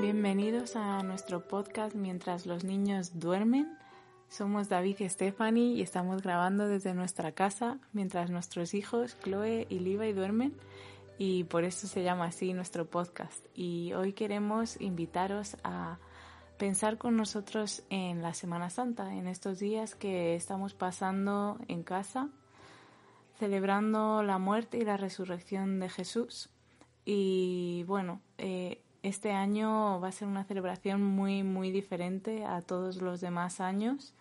Bienvenidos a nuestro podcast Mientras los niños duermen. Somos David y Stephanie y estamos grabando desde nuestra casa mientras nuestros hijos, Chloe y Levi, duermen y por eso se llama así nuestro podcast. Y hoy queremos invitaros a pensar con nosotros en la Semana Santa, en estos días que estamos pasando en casa, celebrando la muerte y la resurrección de Jesús. Y bueno, eh, este año va a ser una celebración muy, muy diferente a todos los demás años.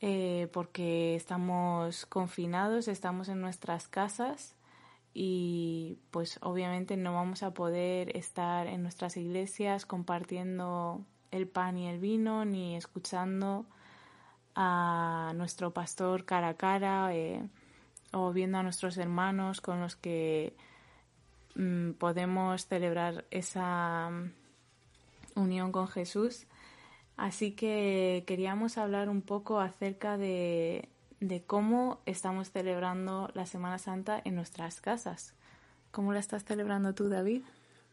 Eh, porque estamos confinados, estamos en nuestras casas y pues obviamente no vamos a poder estar en nuestras iglesias compartiendo el pan y el vino, ni escuchando a nuestro pastor cara a cara eh, o viendo a nuestros hermanos con los que mm, podemos celebrar esa mm, unión con Jesús. Así que queríamos hablar un poco acerca de, de cómo estamos celebrando la Semana Santa en nuestras casas. ¿Cómo la estás celebrando tú, David?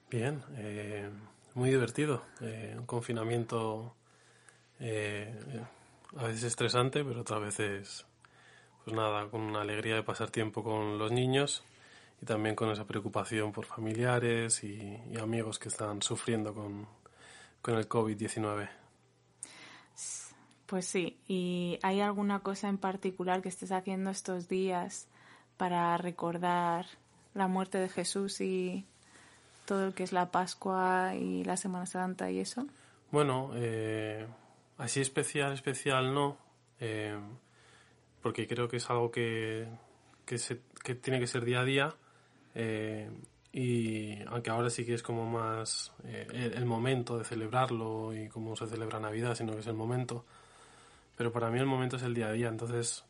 Bien, eh, muy divertido. Eh, un confinamiento eh, a veces estresante, pero otras veces, pues nada, con una alegría de pasar tiempo con los niños y también con esa preocupación por familiares y, amigos que están sufriendo con, con el COVID-19. Pues sí, ¿y hay alguna cosa en particular que estés haciendo estos días para recordar la muerte de Jesús y todo lo que es la Pascua y la Semana Santa y eso? Bueno, eh, así especial, especial no, eh, porque creo que es algo que, que, se, que, tiene que ser día a día. Eh, y aunque ahora sí que es como más el, el, momento de celebrarlo y cómo se celebra Navidad, sino que es el momento. Pero para mí el momento es el día a día. Entonces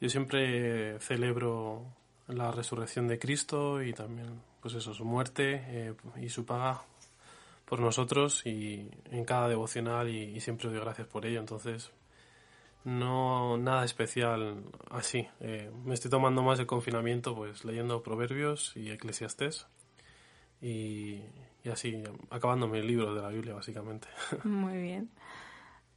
yo siempre celebro la resurrección de Cristo y también pues eso, su muerte eh, y su paga por nosotros y en cada devocional y, siempre doy gracias por ello. Entonces, no nada especial así. Eh, me estoy tomando más el confinamiento pues leyendo Proverbios y Eclesiastés y, y así, acabándome el libro de la Biblia básicamente. Muy bien.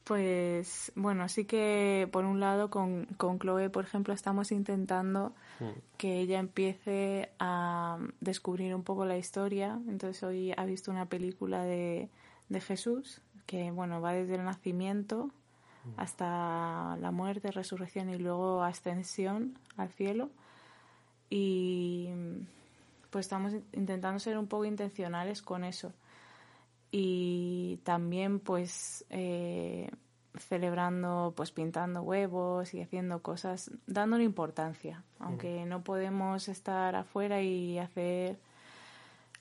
Pues bueno, sí que por un lado con, con Chloe, por ejemplo, estamos intentando mm. que ella empiece a descubrir un poco la historia. Entonces hoy ha visto una película de, de Jesús que bueno va desde el nacimiento. Hasta la muerte, resurrección y luego ascensión al cielo. Y pues estamos intentando ser un poco intencionales con eso. Y también pues eh, celebrando pues pintando huevos y haciendo cosas dándole importancia. Aunque no podemos estar afuera y hacer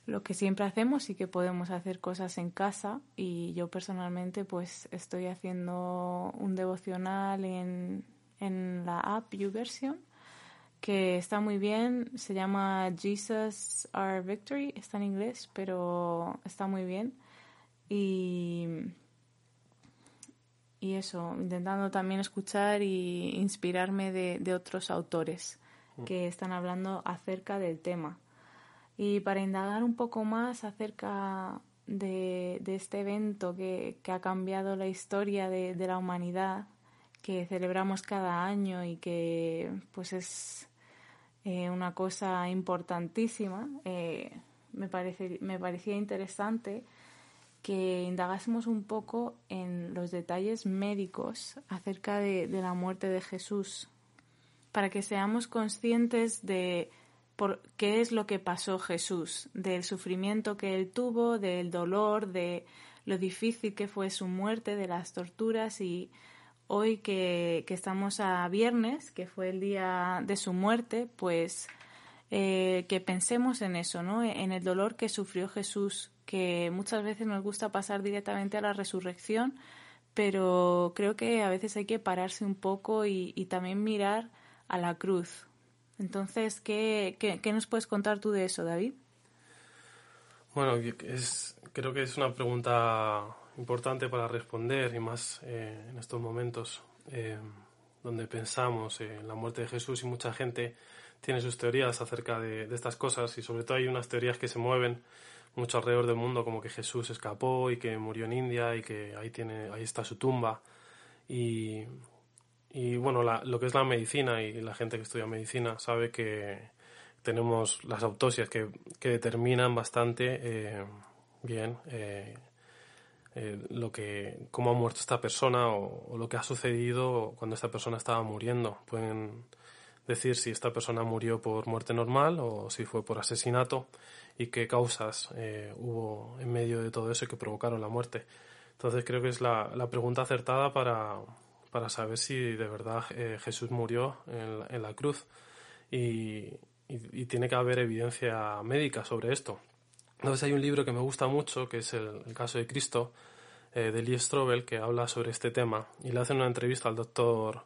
lo que siempre hacemos y que podemos hacer cosas en casa y yo personalmente pues estoy haciendo un devocional en, en la app YouVersion que está muy bien, se llama Jesus Our Victory, está en inglés, pero está muy bien y, y eso, intentando también escuchar y inspirarme de, otros autores mm. que están hablando acerca del tema. Y para indagar un poco más acerca de, este evento que, ha cambiado la historia de, la humanidad, que celebramos cada año y que pues es eh, una cosa importantísima, eh, me, parece, me parecía interesante que indagásemos un poco en los detalles médicos acerca de, la muerte de Jesús, para que seamos conscientes de por qué es lo que pasó Jesús, del sufrimiento que él tuvo, del dolor, de lo difícil que fue su muerte, de las torturas y hoy que, estamos a viernes, que fue el día de su muerte, pues eh, que pensemos en eso, ¿no? En el dolor que sufrió Jesús que muchas veces nos gusta pasar directamente a la resurrección, pero creo que a veces hay que pararse un poco y, también mirar a la cruz. Entonces, ¿qué, ¿qué, nos puedes contar tú de eso, David? Bueno, es, creo que es una pregunta importante para responder y más eh, en estos momentos eh, donde pensamos en la muerte de Jesús y mucha gente tiene sus teorías acerca de, de, estas cosas y sobre todo hay unas teorías que se mueven mucho alrededor del mundo como que Jesús escapó y que murió en India y que ahí, tiene, ahí está su tumba. Y, y bueno, lo que es la medicina y la gente que estudia medicina sabe que tenemos las autopsias que, que determinan bastante eh, bien eh, eh, lo que cómo ha muerto esta persona o, lo que ha sucedido cuando esta persona estaba muriendo. Pueden decir si esta persona murió por muerte normal o si fue por asesinato y qué causas hubo en medio de todo eso que provocaron la muerte. Entonces creo que es la, la pregunta acertada para, para saber si de verdad Jesús murió en, en la cruz. Y, y, tiene que haber evidencia médica sobre esto. Entonces hay un libro que me gusta mucho, que es el, caso de Cristo, eh, de Lee Strobel, que habla sobre este tema y le hace una entrevista al doctor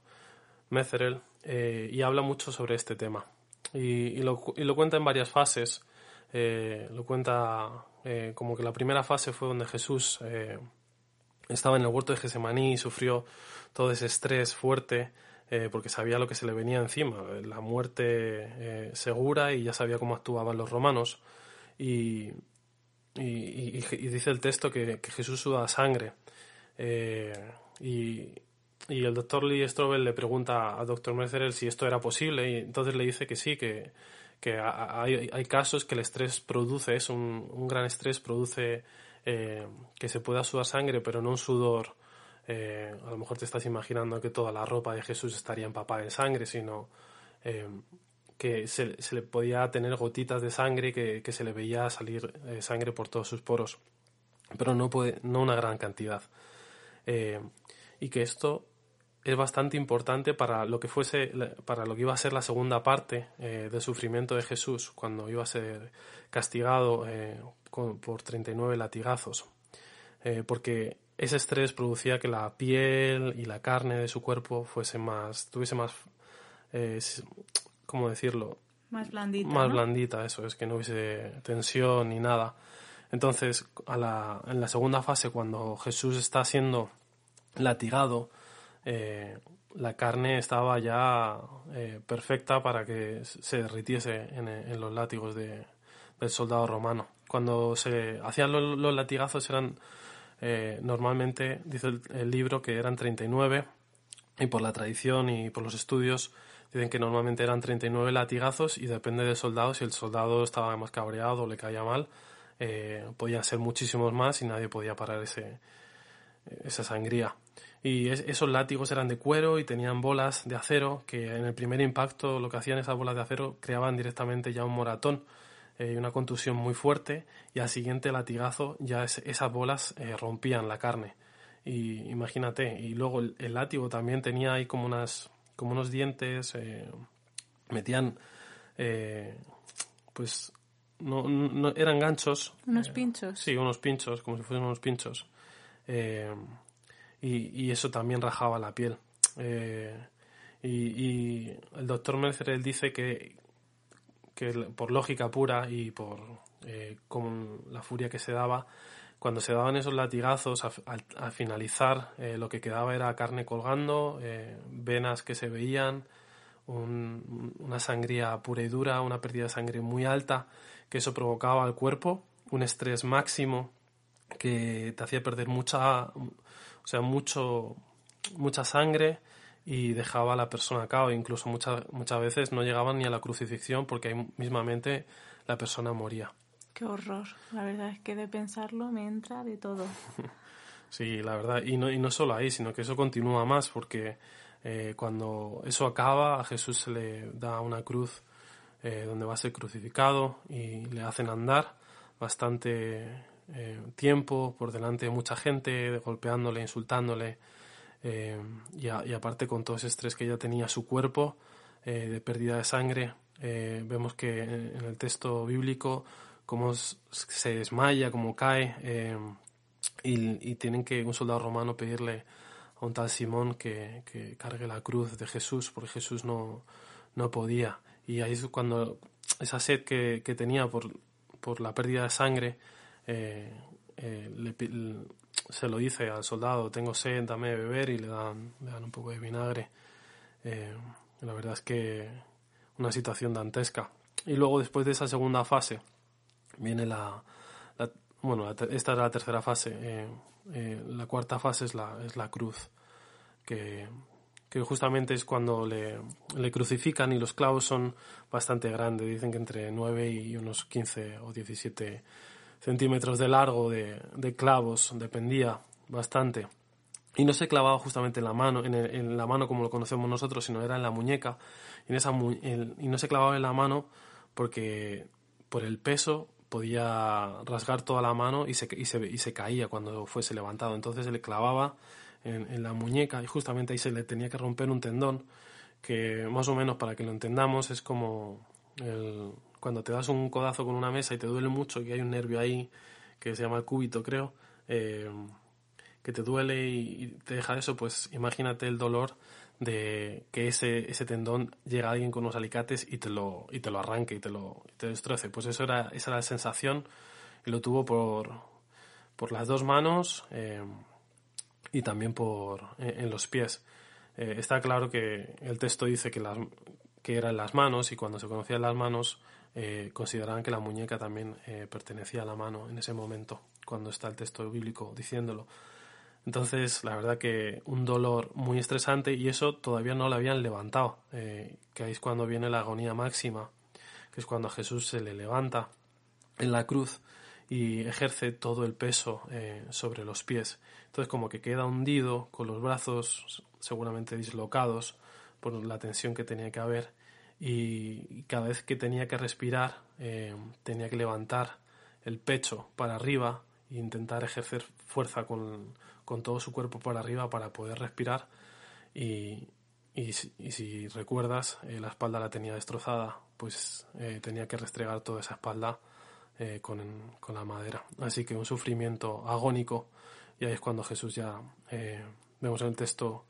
Mezerel eh, y habla mucho sobre este tema. Y, lo, y lo, cuenta en varias fases. Eh, lo cuenta como que la primera fase fue donde Jesús estaba en el huerto de Gesemaní y sufrió todo ese estrés fuerte eh, porque sabía lo que se le venía encima, la muerte eh, segura y ya sabía cómo actuaban los romanos. Y, dice el texto que, Jesús suda sangre. Eh, y, el doctor Lee Strobel le pregunta al doctor Mercer si esto era posible y entonces le dice que sí, que, que hay, casos que el estrés produce, es un gran estrés, produce que se pueda sudar sangre, pero no un sudor eh, a lo mejor te estás imaginando que toda la ropa de Jesús estaría empapada en sangre, sino eh, que se, le podía tener gotitas de sangre, que, se le veía salir eh, sangre por todos sus poros, pero no, puede, no una gran cantidad. y que esto es bastante importante para lo que fuese para lo que iba a ser la segunda parte del sufrimiento de Jesús cuando iba a ser castigado por 39 latigazos porque ese estrés producía que la piel y la carne de su cuerpo fuese más, tuviese más, eh, ¿cómo decirlo? Más blandita. Más blandita, eso, es que no hubiese tensión ni nada. Entonces, a la, en la segunda fase, cuando Jesús está siendo latigado, eh, la carne estaba ya eh, perfecta para que se derritiese en, los látigos de, del soldado romano. Cuando se hacían los latigazos eran eh, normalmente dice el, libro que eran 39 y por la tradición y por los estudios dicen que normalmente eran 39 latigazos y depende del soldado, si el soldado estaba más cabreado o le caía mal, eh, podían ser muchísimos más y nadie podía parar ese, esa sangría. Y esos látigos eran de cuero y tenían bolas de acero que en el primer impacto lo que hacían esas bolas de acero creaban directamente ya un moratón eh, una contusión muy fuerte y al siguiente latigazo ya esas bolas eh, rompían la carne. Y imagínate, y luego el, látigo también tenía ahí como unas como unos dientes, eh, metían pues no, no, eran ganchos. Unos pinchos. Sí, unos pinchos, como si fuesen unos pinchos. y, y, eso también rajaba la piel. Y, y, el doctor Mercer dice que que por lógica pura y por eh, con la furia que se daba, cuando se daban esos latigazos, al, finalizar eh, lo que quedaba era carne colgando, eh, venas que se veían, una sangría pura y dura, una pérdida de sangre muy alta, que eso provocaba al cuerpo un estrés máximo que te hacía perder mucha, o sea, mucho, mucha sangre y dejaba a la persona cao. Incluso muchas, muchas veces no llegaban ni a la crucifixión porque ahí mismamente la persona moría. Qué horror. La verdad es que de pensarlo me entra de todo. sí, la verdad. Y no, y no solo ahí, sino que eso continúa más porque eh, cuando eso acaba a Jesús se le da una cruz eh, donde va a ser crucificado y le hacen andar bastante eh, tiempo por delante de mucha gente, golpeándole, insultándole eh, y, aparte con todo ese estrés que ya tenía su cuerpo eh, de pérdida de sangre, eh, vemos que en, el texto bíblico cómo se desmaya, cómo cae y, tienen que un soldado romano pedirle a un tal Simón que, cargue la cruz de Jesús porque Jesús no, no podía. Y ahí es cuando esa sed que, tenía por, por la pérdida de sangre le, se lo dice al soldado, tengo sed, dame de beber y le dan, le dan un poco de vinagre. Eh, la verdad es que una situación dantesca. Y luego después de esa segunda fase viene la, bueno, esta es la tercera fase. Eh, eh, la cuarta fase es la, es la cruz, que, que justamente es cuando le, le, crucifican y los clavos son bastante grandes. Dicen que entre 9 y unos 15 o 17 centímetros de largo de, clavos, dependía bastante. Y no se clavaba justamente en la mano, en, la mano como lo conocemos nosotros, sino era en la muñeca. Y, no se clavaba en la mano porque por el peso podía rasgar toda la mano y se caía cuando fuese levantado. Entonces se le clavaba en, en, la muñeca y justamente ahí se le tenía que romper un tendón que más o menos para que lo entendamos es como el, cuando te das un codazo con una mesa y te duele mucho y hay un nervio ahí que se llama el cúbito creo eh, que te duele y, te deja eso pues imagínate el dolor de que ese, ese tendón llega a alguien con unos alicates y te lo, y te lo arranque y te lo te destroce. Pues eso era, esa era la sensación y lo tuvo por, por las dos manos eh, y también por, en, los pies. Eh, está claro que el texto dice que, las, que eran las manos y cuando se conocían las manos eh, consideraban que la muñeca también eh, pertenecía a la mano en ese momento, cuando está el texto bíblico diciéndolo. Entonces, la verdad que un dolor muy estresante y eso todavía no lo habían levantado, eh, que es cuando viene la agonía máxima, que es cuando a Jesús se le levanta en la cruz y ejerce todo el peso sobre los pies. Entonces como que queda hundido con los brazos seguramente dislocados por la tensión que tenía que haber y cada vez que tenía que respirar eh, tenía que levantar el pecho para arriba e intentar ejercer fuerza con, con todo su cuerpo para arriba para poder respirar y, y, si recuerdas, eh, la espalda la tenía destrozada, pues eh, tenía que restregar toda esa espalda con, con, la madera. Así que un sufrimiento agónico y ahí es cuando Jesús ya, vemos en el texto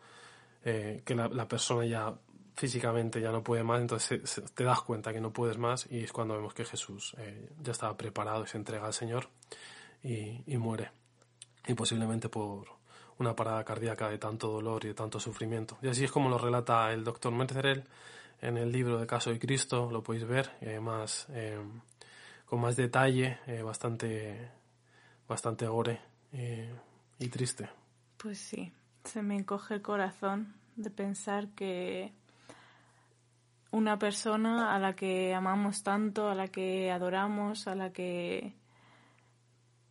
que la, persona ya físicamente ya no puede más, entonces te das cuenta que no puedes más y es cuando vemos que Jesús ya estaba preparado y se entrega al Señor y, y muere y posiblemente por una parada cardíaca de tanto dolor y de tanto sufrimiento. Y así es como lo relata el doctor Merzerel en el libro de Caso de Cristo, lo podéis ver eh, más, eh, con más detalle, eh, bastante, bastante gore y triste. Pues sí, se me encoge el corazón de pensar que una persona a la que amamos tanto, a la que adoramos, a la que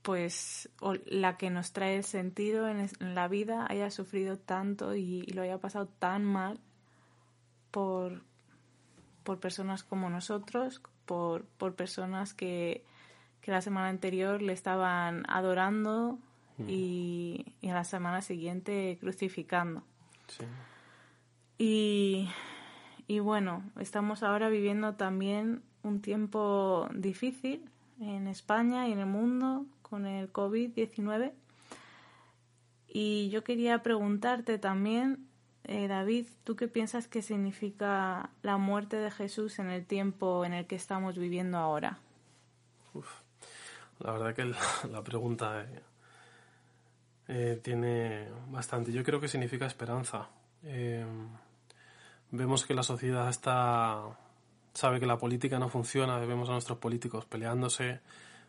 pues la que nos trae sentido en, la vida haya sufrido tanto y, lo haya pasado tan mal por, por personas como nosotros, por, por personas que, que, la semana anterior le estaban adorando mm. y, y, a la semana siguiente crucificando. Y, y bueno, estamos ahora viviendo también un tiempo difícil en España y en el mundo con el COVID-19. Y yo quería preguntarte también, eh, David, ¿tú qué piensas que significa la muerte de Jesús en el tiempo en el que estamos viviendo ahora? la verdad que la, pregunta eh, eh, tiene bastante. Yo creo que significa esperanza. Vemos que la sociedad está sabe que la política no funciona, vemos a nuestros políticos peleándose,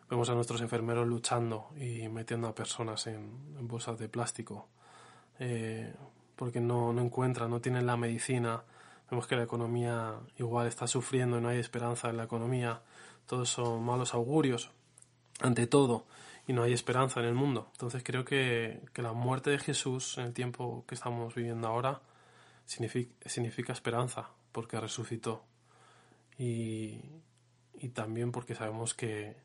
Vemos a nuestros enfermeros luchando y metiendo a personas en, bolsas de plástico eh, porque no, no encuentran, no tienen la medicina. Vemos que la economía igual está sufriendo y no hay esperanza en la economía. Todos son malos augurios, ante todo, y no hay esperanza en el mundo. Entonces creo que, que la muerte de Jesús en el tiempo que estamos viviendo ahora significa, esperanza, porque resucitó. Y, y también porque sabemos que,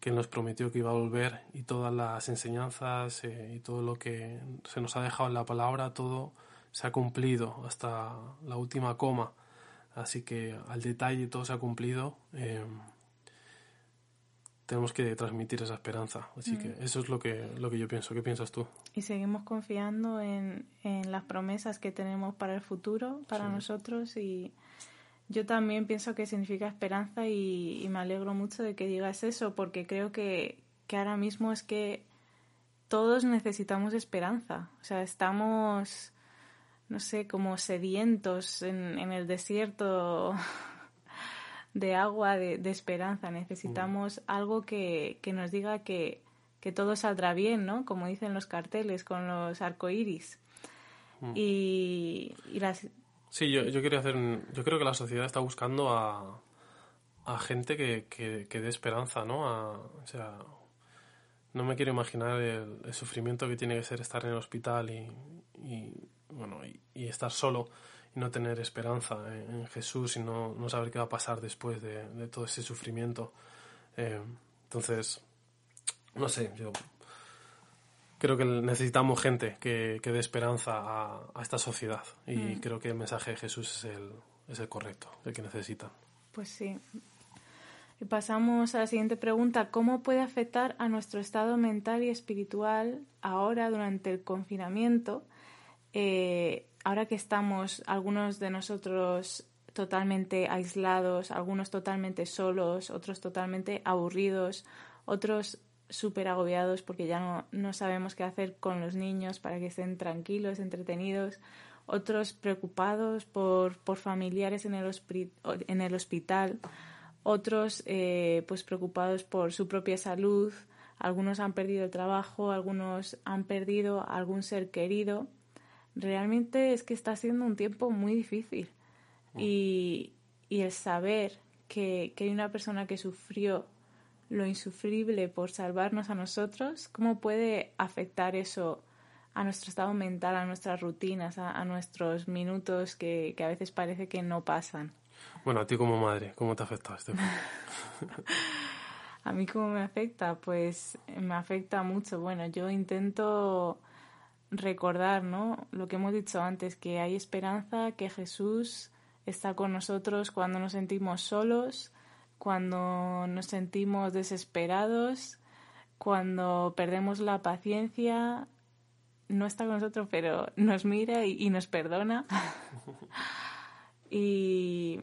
que nos prometió que iba a volver y todas las enseñanzas eh, y todo lo que se nos ha dejado en la palabra, todo se ha cumplido hasta la última coma. Así que al detalle todo se ha cumplido. Eh, tenemos que transmitir esa esperanza. Así que mm. eso es lo que, lo que yo pienso. ¿Qué piensas tú? Y seguimos confiando en, en las promesas que tenemos para el futuro, para nosotros y yo también pienso que significa esperanza y, me alegro mucho de que digas eso, porque creo que, ahora mismo es que todos necesitamos esperanza. O sea, estamos, no sé, como sedientos en, el desierto de agua, de, esperanza. Necesitamos mm. algo que, nos diga que, que todo saldrá bien, ¿no? Como dicen los carteles con los arcoíris. Mm. Y, y las... Sí, yo, yo quería hacer. un- Yo creo que la sociedad está buscando a, a gente que, que, que dé esperanza, ¿no? A, o sea, no me quiero imaginar el, el sufrimiento que tiene que ser estar en el hospital y, y, bueno, y, y estar solo no tener esperanza en, Jesús y no, no saber qué va a pasar después de, de todo ese sufrimiento. Eh, entonces, no sé, yo creo que necesitamos gente que, que dé esperanza a, a esta sociedad y creo que el mensaje de Jesús es el, es el correcto, el que necesitan. Pues sí. Y pasamos a la siguiente pregunta. ¿Cómo puede afectar a nuestro estado mental y espiritual ahora, durante el confinamiento? Eh, ahora que estamos, algunos de nosotros totalmente aislados, algunos totalmente solos, otros totalmente aburridos, otros súper agobiados porque ya no, no sabemos qué hacer con los niños para que estén tranquilos, entretenidos, otros preocupados por, por familiares en el, en el hospital, otros eh, pues preocupados por su propia salud, algunos han perdido el trabajo, algunos han perdido algún ser querido. Realmente es que está siendo un tiempo muy difícil y, y el saber que, que hay una persona que sufrió lo insufrible por salvarnos a nosotros, ¿cómo puede afectar eso a nuestro estado mental, a nuestras rutinas, a, a nuestros minutos que, que a veces parece que no pasan? Bueno, a ti como madre, ¿cómo te ha afectado este? A mí cómo me afecta, pues me afecta mucho. Bueno, yo intento recordar, ¿no? Lo que hemos dicho antes, que hay esperanza, que Jesús está con nosotros cuando nos sentimos solos, cuando nos sentimos desesperados, cuando perdemos la paciencia, no está con nosotros, pero nos mira y, nos perdona. y,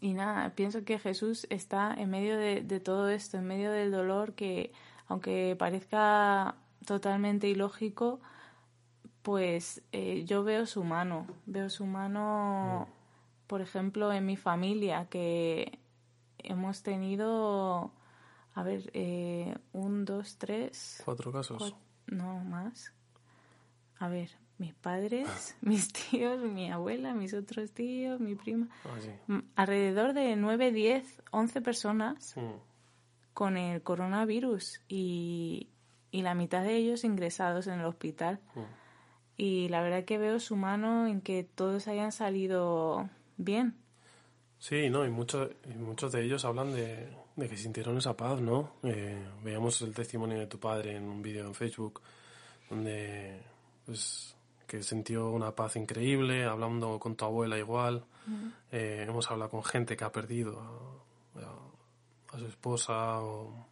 y nada, pienso que Jesús está en medio de todo esto, en medio del dolor que, aunque parezca totalmente ilógico, pues eh, yo veo su mano, veo su mano, por ejemplo, en mi familia, que hemos tenido, a ver, eh, un, dos, tres, Cuatro casos. Cuat- no más. A ver, mis padres, mis tíos, mi abuela, mis otros tíos, mi prima. Ah, sí. Mm, Alrededor de 9, 10, 11 personas Mm. con el coronavirus y, y la mitad de ellos ingresados en el hospital. Mm. Y la verdad que veo su mano en que todos hayan salido bien. Sí, no, y, muchos y muchos de ellos hablan de, de que sintieron esa paz, ¿no? Eh, veíamos el testimonio de tu padre en un vídeo en Facebook, donde pues que sintió una paz increíble, hablando con tu abuela igual. Eh, hemos hablado con gente que ha perdido a, a- a su esposa o-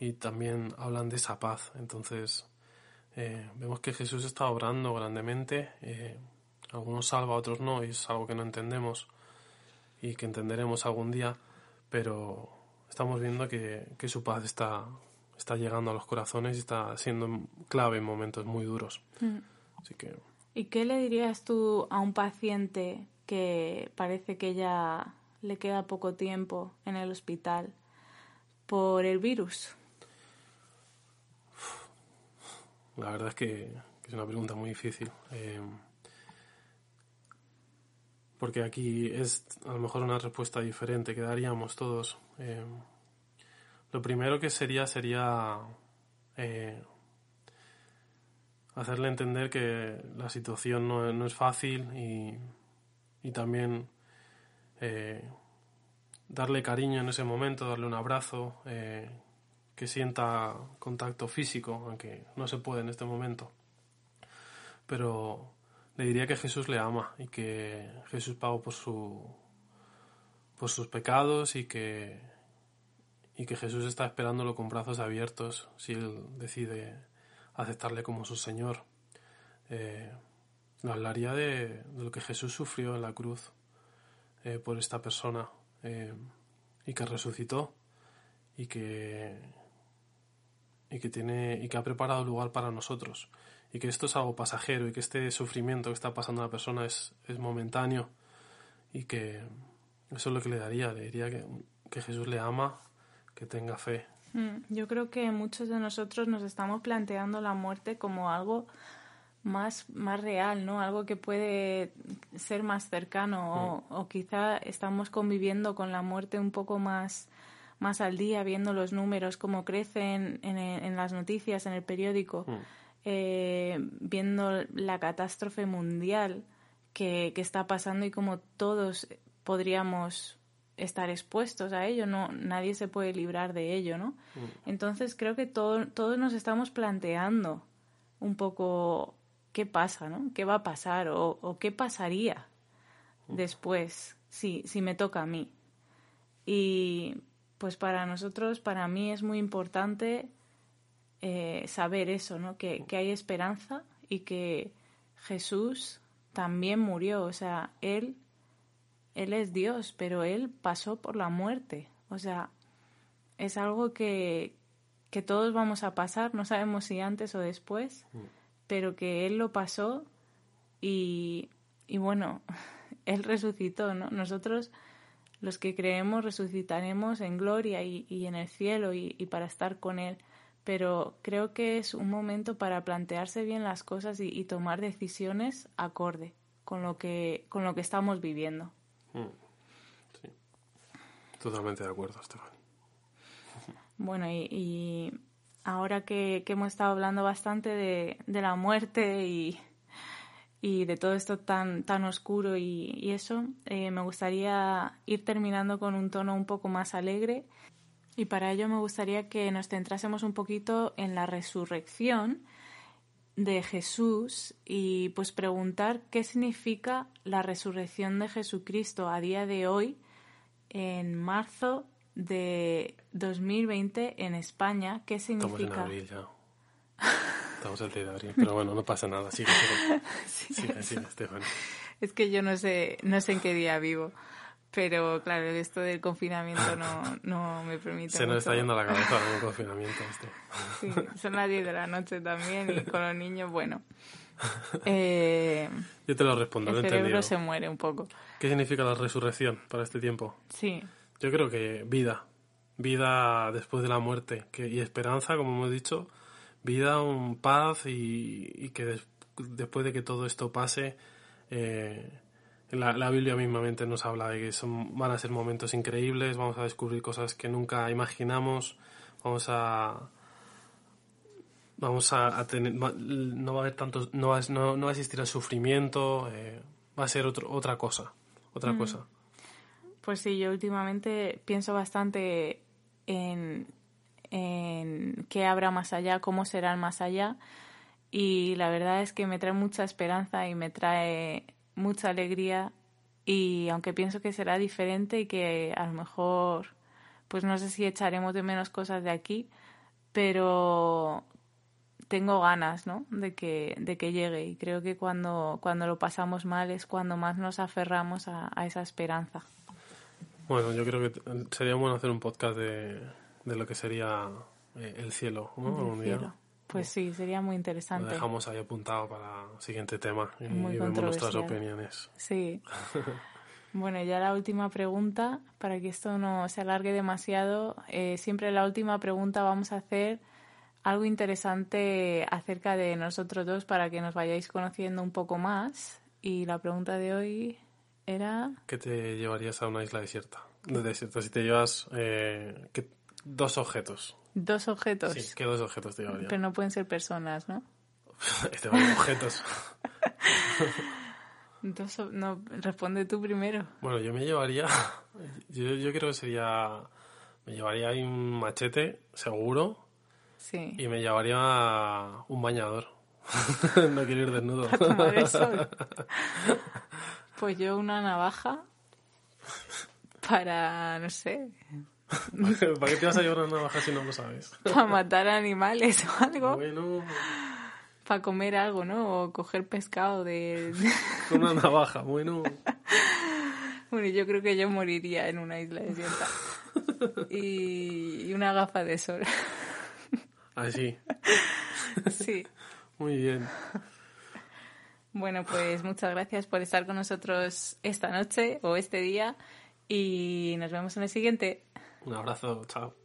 y también hablan de esa paz. Entonces, eh, vemos que Jesús está obrando grandemente. eh, algunos salva, otros no, y es algo que no entendemos y que entenderemos algún día, pero estamos viendo que, que su paz está, está llegando a los corazones y está siendo clave en momentos muy duros. Así que, ¿Y qué le dirías tú a un paciente que parece que ya le queda poco tiempo en el hospital por el virus? La verdad es que, es una pregunta muy difícil. eh, porque aquí es a lo mejor una respuesta diferente que daríamos todos. Eh, lo primero que sería sería eh, hacerle entender que la situación no, no es fácil y, y también darle cariño en ese momento, darle un abrazo, que sienta contacto físico, aunque no se puede en este momento. Pero le diría que Jesús le ama y que Jesús pagó por su por sus pecados y que y que Jesús está esperándolo con brazos abiertos si él decide aceptarle como su Señor. Eh, hablaría de, de lo que Jesús sufrió en la cruz eh, por esta persona eh, y que resucitó y que y que tiene y que ha preparado lugar para nosotros. Y que esto es algo pasajero y que este sufrimiento que está pasando a la persona es, es momentáneo y que eso es lo que le daría. Le diría que, que Jesús le ama que tenga fe. Mm, yo creo que muchos de nosotros nos estamos planteando la muerte como algo más, más real, ¿no? Algo que puede ser más cercano o, quizá estamos conviviendo con la muerte un poco más, más al día, viendo los números, cómo crecen en, en las noticias, en el periódico, Mm. eh, viendo la catástrofe mundial que, que está pasando y cómo todos podríamos estar expuestos a ello, no nadie se puede librar de ello, ¿no? Entonces creo que todo- todos nos estamos planteando un poco qué pasa, ¿no? ¿Qué va a pasar o, o qué pasaría después si, si me toca a mí? Y pues para nosotros, para mí es muy importante eh, saber eso, ¿no? Que, que hay esperanza y que Jesús también murió, o sea, él él es Dios, pero él pasó por la muerte. O sea, es algo que, que todos vamos a pasar, no sabemos si antes o después, pero que él lo pasó y, y bueno, él resucitó, ¿no? Nosotros, los que creemos, resucitaremos en gloria y, y en el cielo y, y para estar con él. Pero creo que es un momento para plantearse bien las cosas y, y tomar decisiones acorde con lo que, con lo que estamos viviendo. Mm. Sí. Totalmente de acuerdo, Estefan. Bueno, y, ahora que, que hemos estado hablando bastante de, de la muerte y, y de todo esto tan, tan oscuro y, y eso, eh, me gustaría ir terminando con un tono un poco más alegre. Y para ello me gustaría que nos centrásemos un poquito en la resurrección de Jesús y pues preguntar qué significa la resurrección de Jesucristo a día de hoy, en marzo de 2020 en España. ¿Qué Estamos en significa? abril ya. Estamos el 10 de abril, pero bueno, no pasa nada. Sigue, sigue. Sigue, sigue, Estefan. Es que yo no sé, no sé en qué día vivo. Pero claro, esto del confinamiento no, no me permite. Se nos está mucho. yendo la cabeza el confinamiento esto. Sí, son las 10 de la noche también y con los niños, bueno. Eh, Yo te lo respondo, el he cerebro entendido. se muere un poco. ¿Qué significa la resurrección para este tiempo? Sí, Yo creo que vida, vida después de la muerte que, y esperanza, como hemos dicho, vida, un paz y, y que des- después de que todo esto pase, eh, la, la Biblia mismamente nos habla de que son, van a ser momentos increíbles, vamos a descubrir cosas que nunca imaginamos, vamos a vamos a, a tener no va a haber tanto no va, no, no va a existir el sufrimiento eh, va a ser otro, otra cosa otra cosa. Pues sí, yo últimamente pienso bastante en, en qué habrá más allá, cómo será el más allá. Y la verdad es que me trae mucha esperanza y me trae mucha alegría. Y aunque pienso que será diferente y que a lo mejor, pues no sé si echaremos de menos cosas de aquí, pero tengo ganas, ¿no? De que, de que llegue. Y creo que cuando, cuando lo pasamos mal es cuando más nos aferramos a, a esa esperanza. Bueno, yo creo que sería bueno hacer un podcast de, de lo que sería eh, el cielo, ¿no? cielo. Pues sí, sería muy Lo interesante. dejamos ahí apuntado para el siguiente tema y, Muy vemos nuestras opiniones. Sí. Bueno, ya la última pregunta, para que esto no se alargue demasiado, eh, siempre la última pregunta vamos a hacer algo interesante acerca de nosotros dos para que nos vayáis conociendo un poco más. Y la pregunta de hoy era... ¿Qué te llevarías a una isla desierta? De desierto, si te llevas eh, ¿qué- dos objetos. Dos objetos, Sí, ¿qué dos objetos te pero no pueden ser personas, ¿no? te llevarías objetos. Dos, no, responde tú primero. Bueno, yo me llevaría. Yo, yo creo que sería. Me llevaría ahí un machete, seguro. Sí. Y me llevaría un bañador. no quiero ir desnudo. tomar el sol. Pues yo una navaja para, no sé, ¿Para qué te vas a llevar una navaja si no lo sabes? para matar animales o algo, Bueno, para comer algo, ¿no? O coger pescado de... una navaja, bueno. Bueno, yo creo que yo moriría en una isla desierta. Y, y una gafa de sol. Así. Sí. Muy bien. Bueno, pues muchas gracias por estar con nosotros esta noche o este día y nos vemos en el siguiente. Un abrazo, chao.